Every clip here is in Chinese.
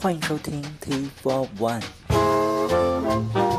欢迎收听 T Four One。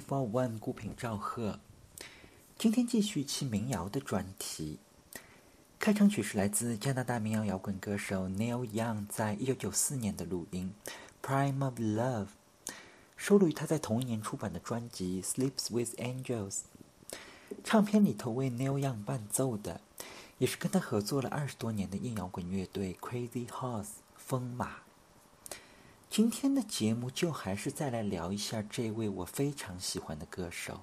Four One 孤品赵贺。今天继续一期民谣的专题。开场曲是来自加拿大民谣摇滚歌手 Neil Young 在一九九四年的录音《Prime of Love》，收录于他在同一年出版的专辑《Sleeps with Angels》。唱片里头为 Neil Young 伴奏的，也是跟他合作了二十多年的硬摇滚乐队 Crazy Horse 疯马。今天的节目就还是再来聊一下这位我非常喜欢的歌手。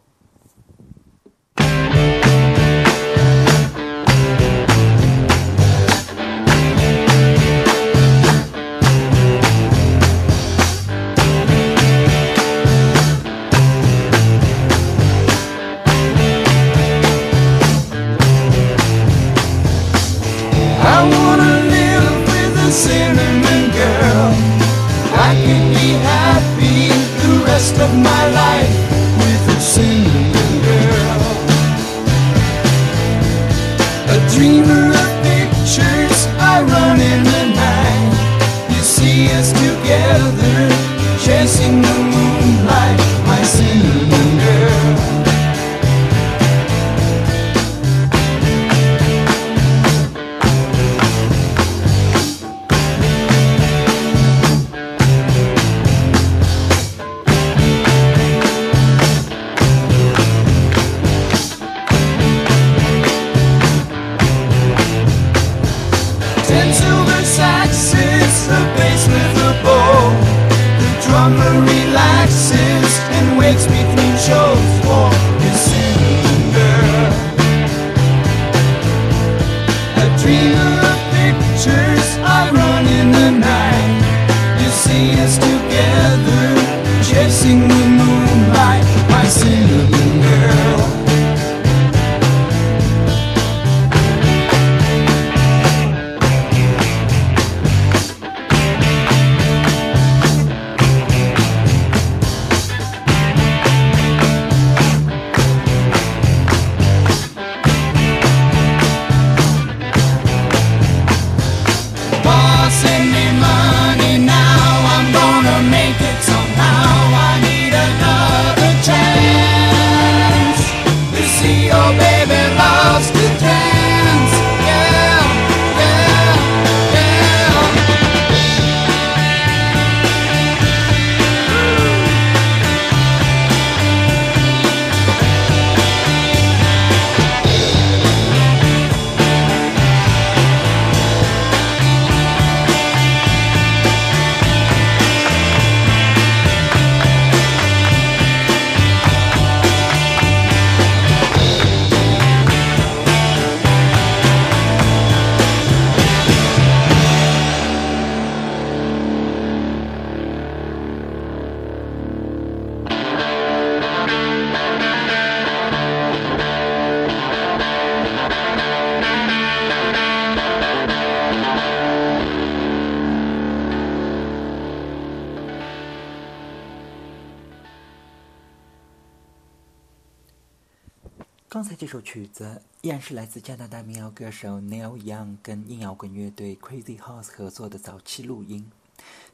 刚才这首曲子依然是来自加拿大民谣歌手 Neil Young 跟硬摇滚乐队 Crazy Horse 合作的早期录音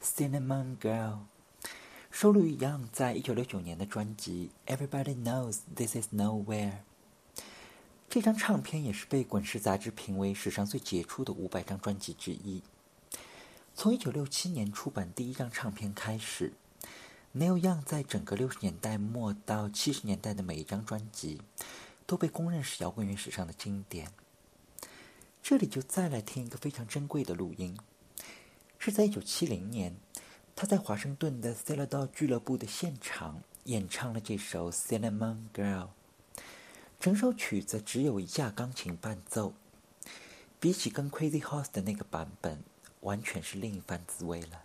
《Cinnamon Girl》，收录于 Young 在一九六九年的专辑《Everybody Knows This Is Nowhere》。这张唱片也是被《滚石》杂志评为史上最杰出的五百张专辑之一。从一九六七年出版第一张唱片开始，Neil Young 在整个六十年代末到七十年代的每一张专辑。都被公认是摇滚乐史上的经典。这里就再来听一个非常珍贵的录音，是在一九七零年，他在华盛顿的 c e l a d o 俱乐部的现场演唱了这首《Cinnamon Girl》。整首曲子只有一架钢琴伴奏，比起跟 Crazy Horse 的那个版本，完全是另一番滋味了。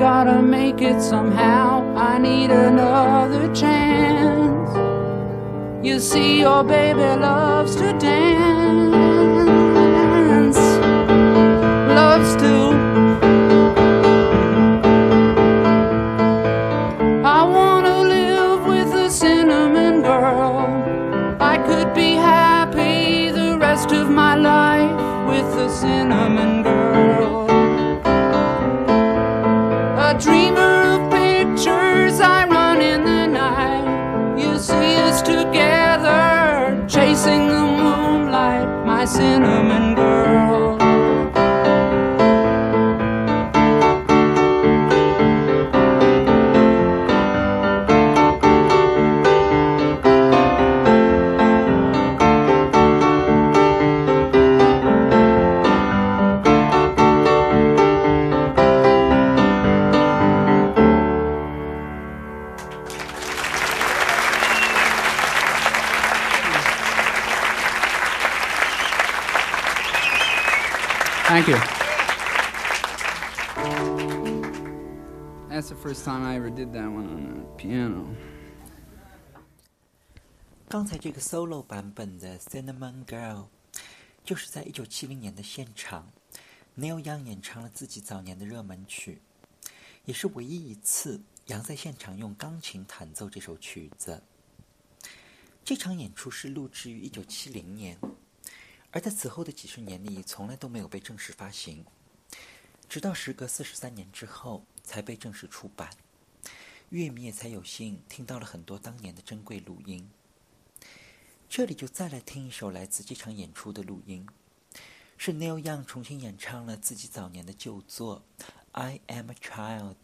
Gotta make it somehow. I need another chance. You see, your baby loves to dance, cinnamon 刚才这个 solo 版本的《Cinnamon Girl》，就是在一九七零年的现场，Neil Young 演唱了自己早年的热门曲，也是唯一一次杨在现场用钢琴弹奏这首曲子。这场演出是录制于一九七零年，而在此后的几十年里，从来都没有被正式发行，直到时隔四十三年之后才被正式出版，乐迷也才有幸听到了很多当年的珍贵录音。这里就再来听一首来自这场演出的录音，是 Neil Young 重新演唱了自己早年的旧作《I Am a Child》。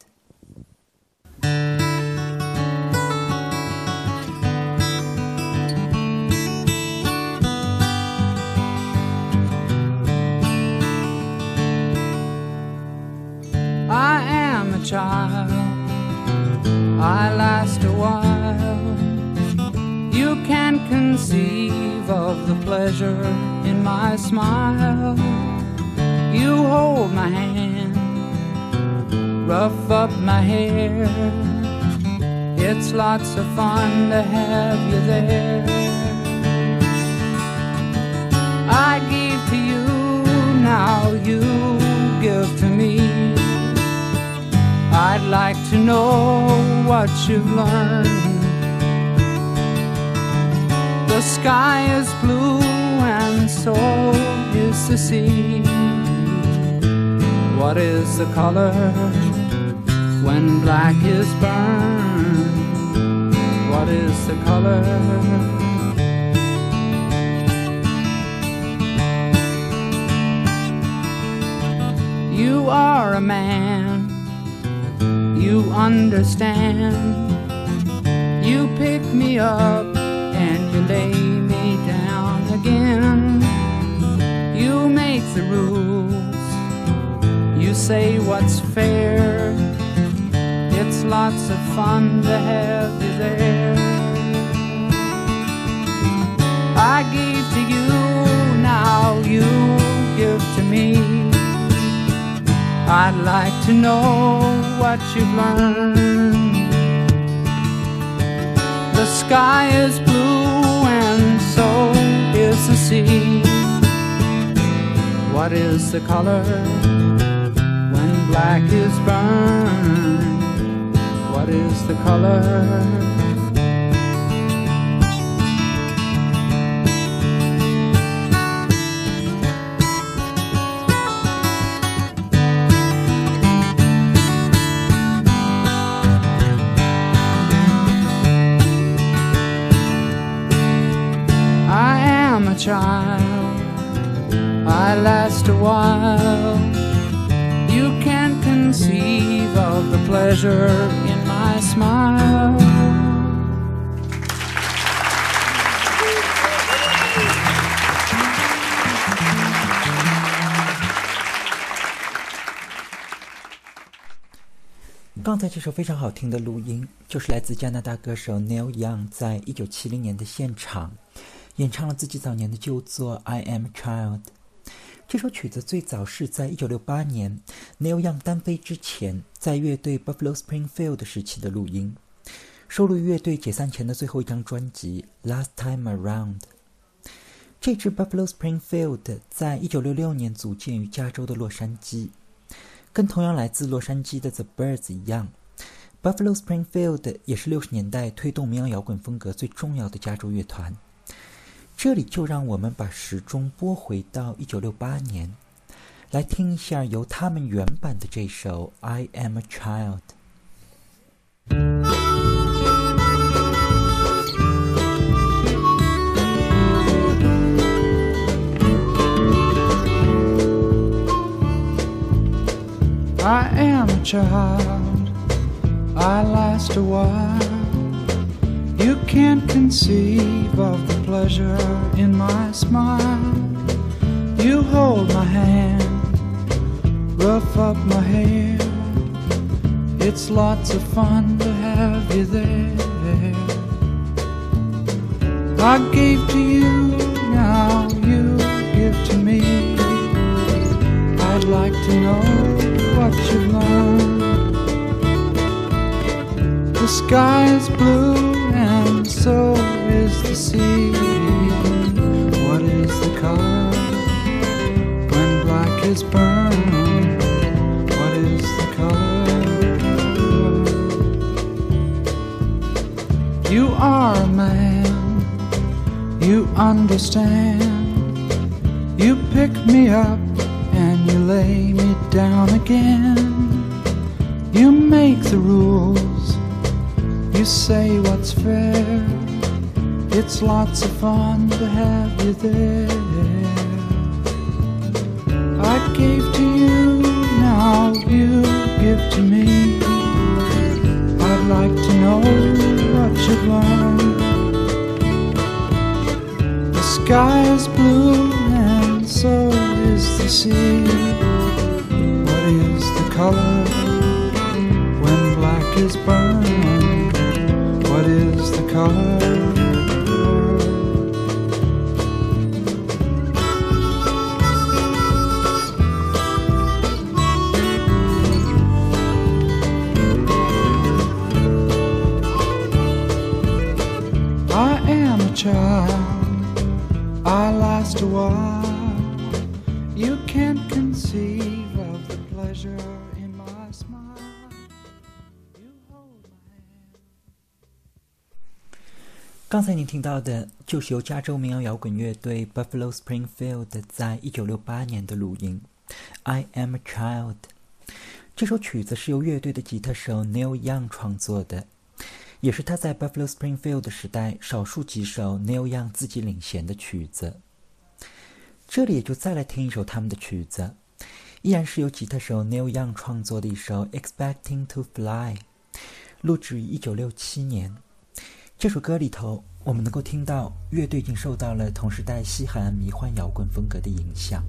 I am a child. I last a while. You can't conceive of the pleasure in my smile. You hold my hand, rough up my hair. It's lots of fun to have you there. I give to you, now you give to. I'd like to know what you've learned. The sky is blue and so is the sea. What is the color when black is burned? What is the color? You are a man, you understand. You pick me up and you lay me down again. You make the rules, you say what's fair. It's lots of fun to have you there. I gave to you, now you give to me. I'd like to know what you've learned. The sky is blue and so is the sea. What is the color when black is burned? What is the color? Child. I last a while. You can't conceive of the pleasure in my smile. 刚才这首非常好听的录音，就是来自加拿大歌手 Neil Young 在一九七零年的现场演唱了自己早年的旧作《I Am Child》。这首曲子最早是在一九六八年 Neil Young 单飞之前，在乐队 Buffalo Springfield 时期的录音，收录于乐队解散前的最后一张专辑《Last Time Around》。这支 Buffalo Springfield 在一九六六年组建于加州的洛杉矶。跟同样来自洛杉矶的 The Birds 一样，Buffalo Springfield 也是六十年代推动民谣摇滚风格最重要的加州乐团。这里就让我们把时钟拨回到一九六八年，来听一下由他们原版的这首《I Am a Child》。 I am a child. I last a while. You can't conceive of the pleasure in my smile. You hold my hand, rough up my hair. It's lots of fun to have you there. I gave to you, now you give to me. I'd like to know what you've learned. The sky is blue and so is the sea. Burned? What is the color? You are a man, you understand. You pick me up and you lay me down again. You make the rules, you say what's fair. It's lots of fun to have you there. Gave to you, now you give to me. I'd like to know what you've learned. The sky is blue and so is the sea. What is the color when black is burned? What is the color? 刚才您听到的就是由加州民谣摇滚乐队 Buffalo Springfield 在一九六八年的录音《I Am a Child》。这首曲子是由乐队的吉他手 Neil Young 创作的，也是他在 Buffalo Springfield 时代少数几首 Neil Young 自己领衔的曲子。这里也就再来听一首他们的曲子，依然是由吉他手 Neil Young 创作的一首《Expecting to Fly》，录制于一九六七年。这首歌里头，我们能够听到乐队已经受到了同时代西海岸迷幻摇滚风格的影响。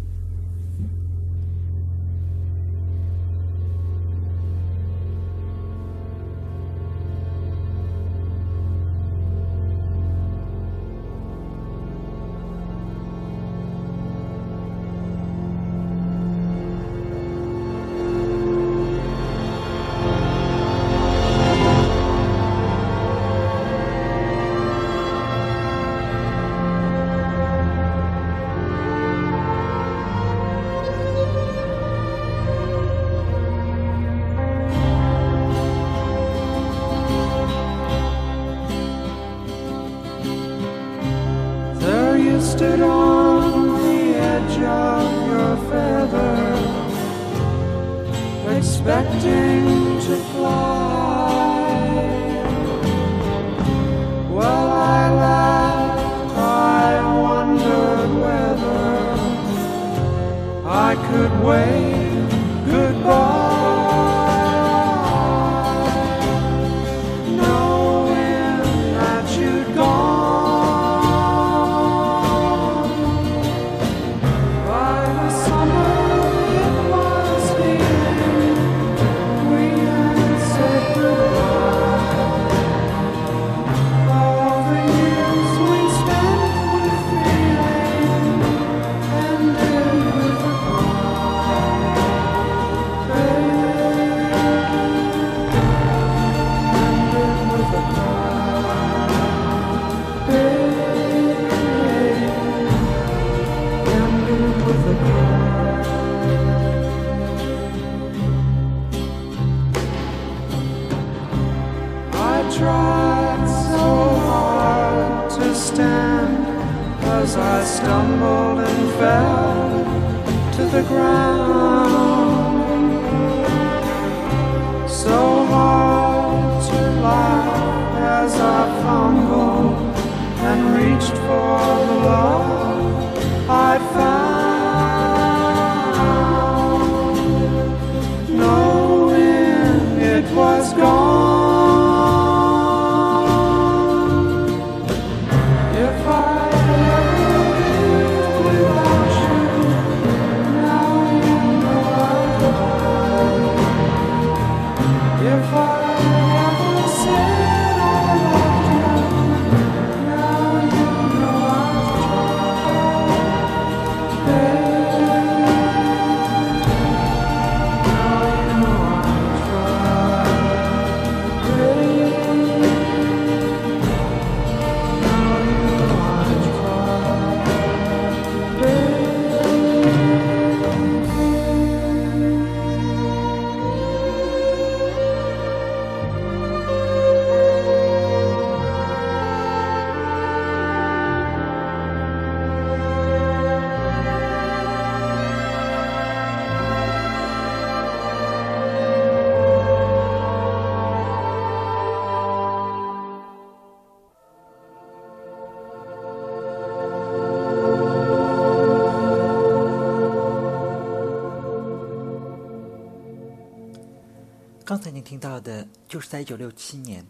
刚才您听到的就是在1967年，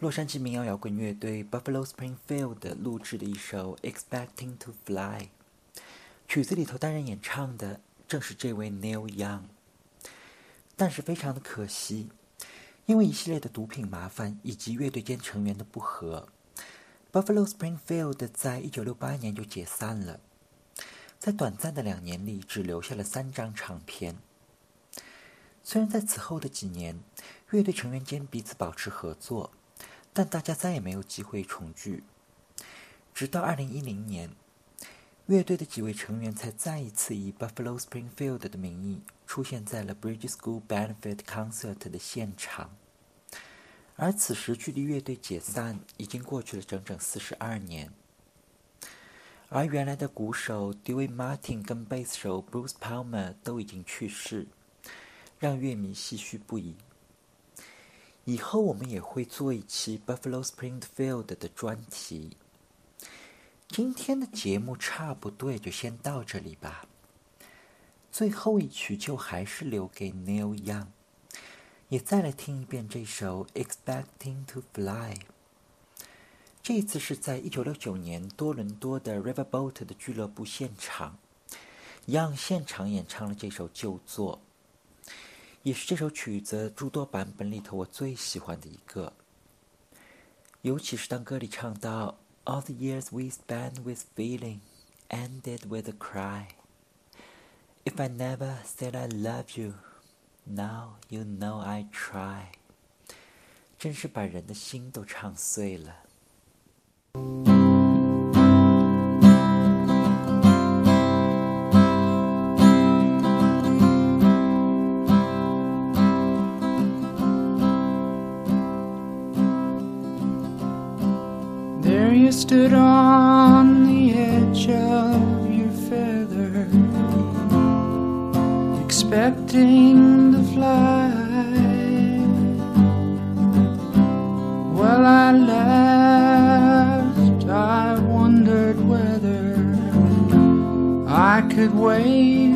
洛杉矶民谣摇滚乐队 Buffalo Springfield 录制的一首《Expecting to Fly》，曲子里头担任演唱的正是这位 Neil Young。但是非常的可惜，因为一系列的毒品麻烦以及乐队间成员的不和，Buffalo Springfield 在1968年就解散了。在短暂的两年里，只留下了三张唱片。虽然在此后的几年，乐队成员间彼此保持合作，但大家再也没有机会重聚。直到二零一零年，乐队的几位成员才再一次以 Buffalo Springfield 的名义出现在了 Bridge School Benefit Concert 的现场。而此时，距离乐队解散已经过去了整整四十二年。而原来的鼓手 Dewey Martin 跟贝斯手 Bruce Palmer 都已经去世，让乐迷唏嘘不已。以后我们也会做一期 Buffalo Springfield 的专题。今天的节目差不多也就先到这里吧。最后一曲就还是留给 Neil Young，也再来听一遍这首 Expecting to Fly。这次是在一九六九年多伦多的 Riverboat 的俱乐部现场，Young 现场演唱了这首旧作，也是这首曲子诸多版本里头我最喜欢的一个。尤其是当歌里唱到 “All the years we spent with feeling ended with a cry. If I never said I love you, now you know I try.” 真是把人的心都唱碎了。Stood on the edge of your feather, expecting to fly. Well, I laughed, I wondered whether I could wave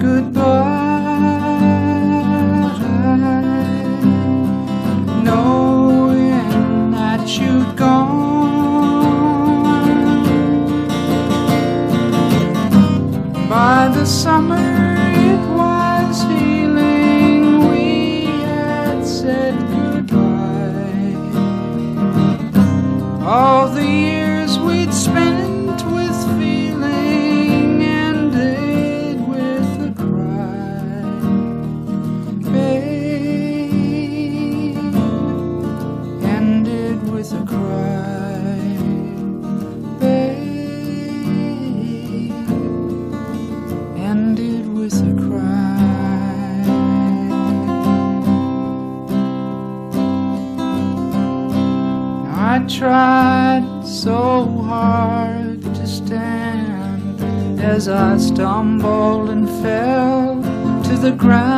goodbye, All the years we'd spent stumbled and fell to the ground.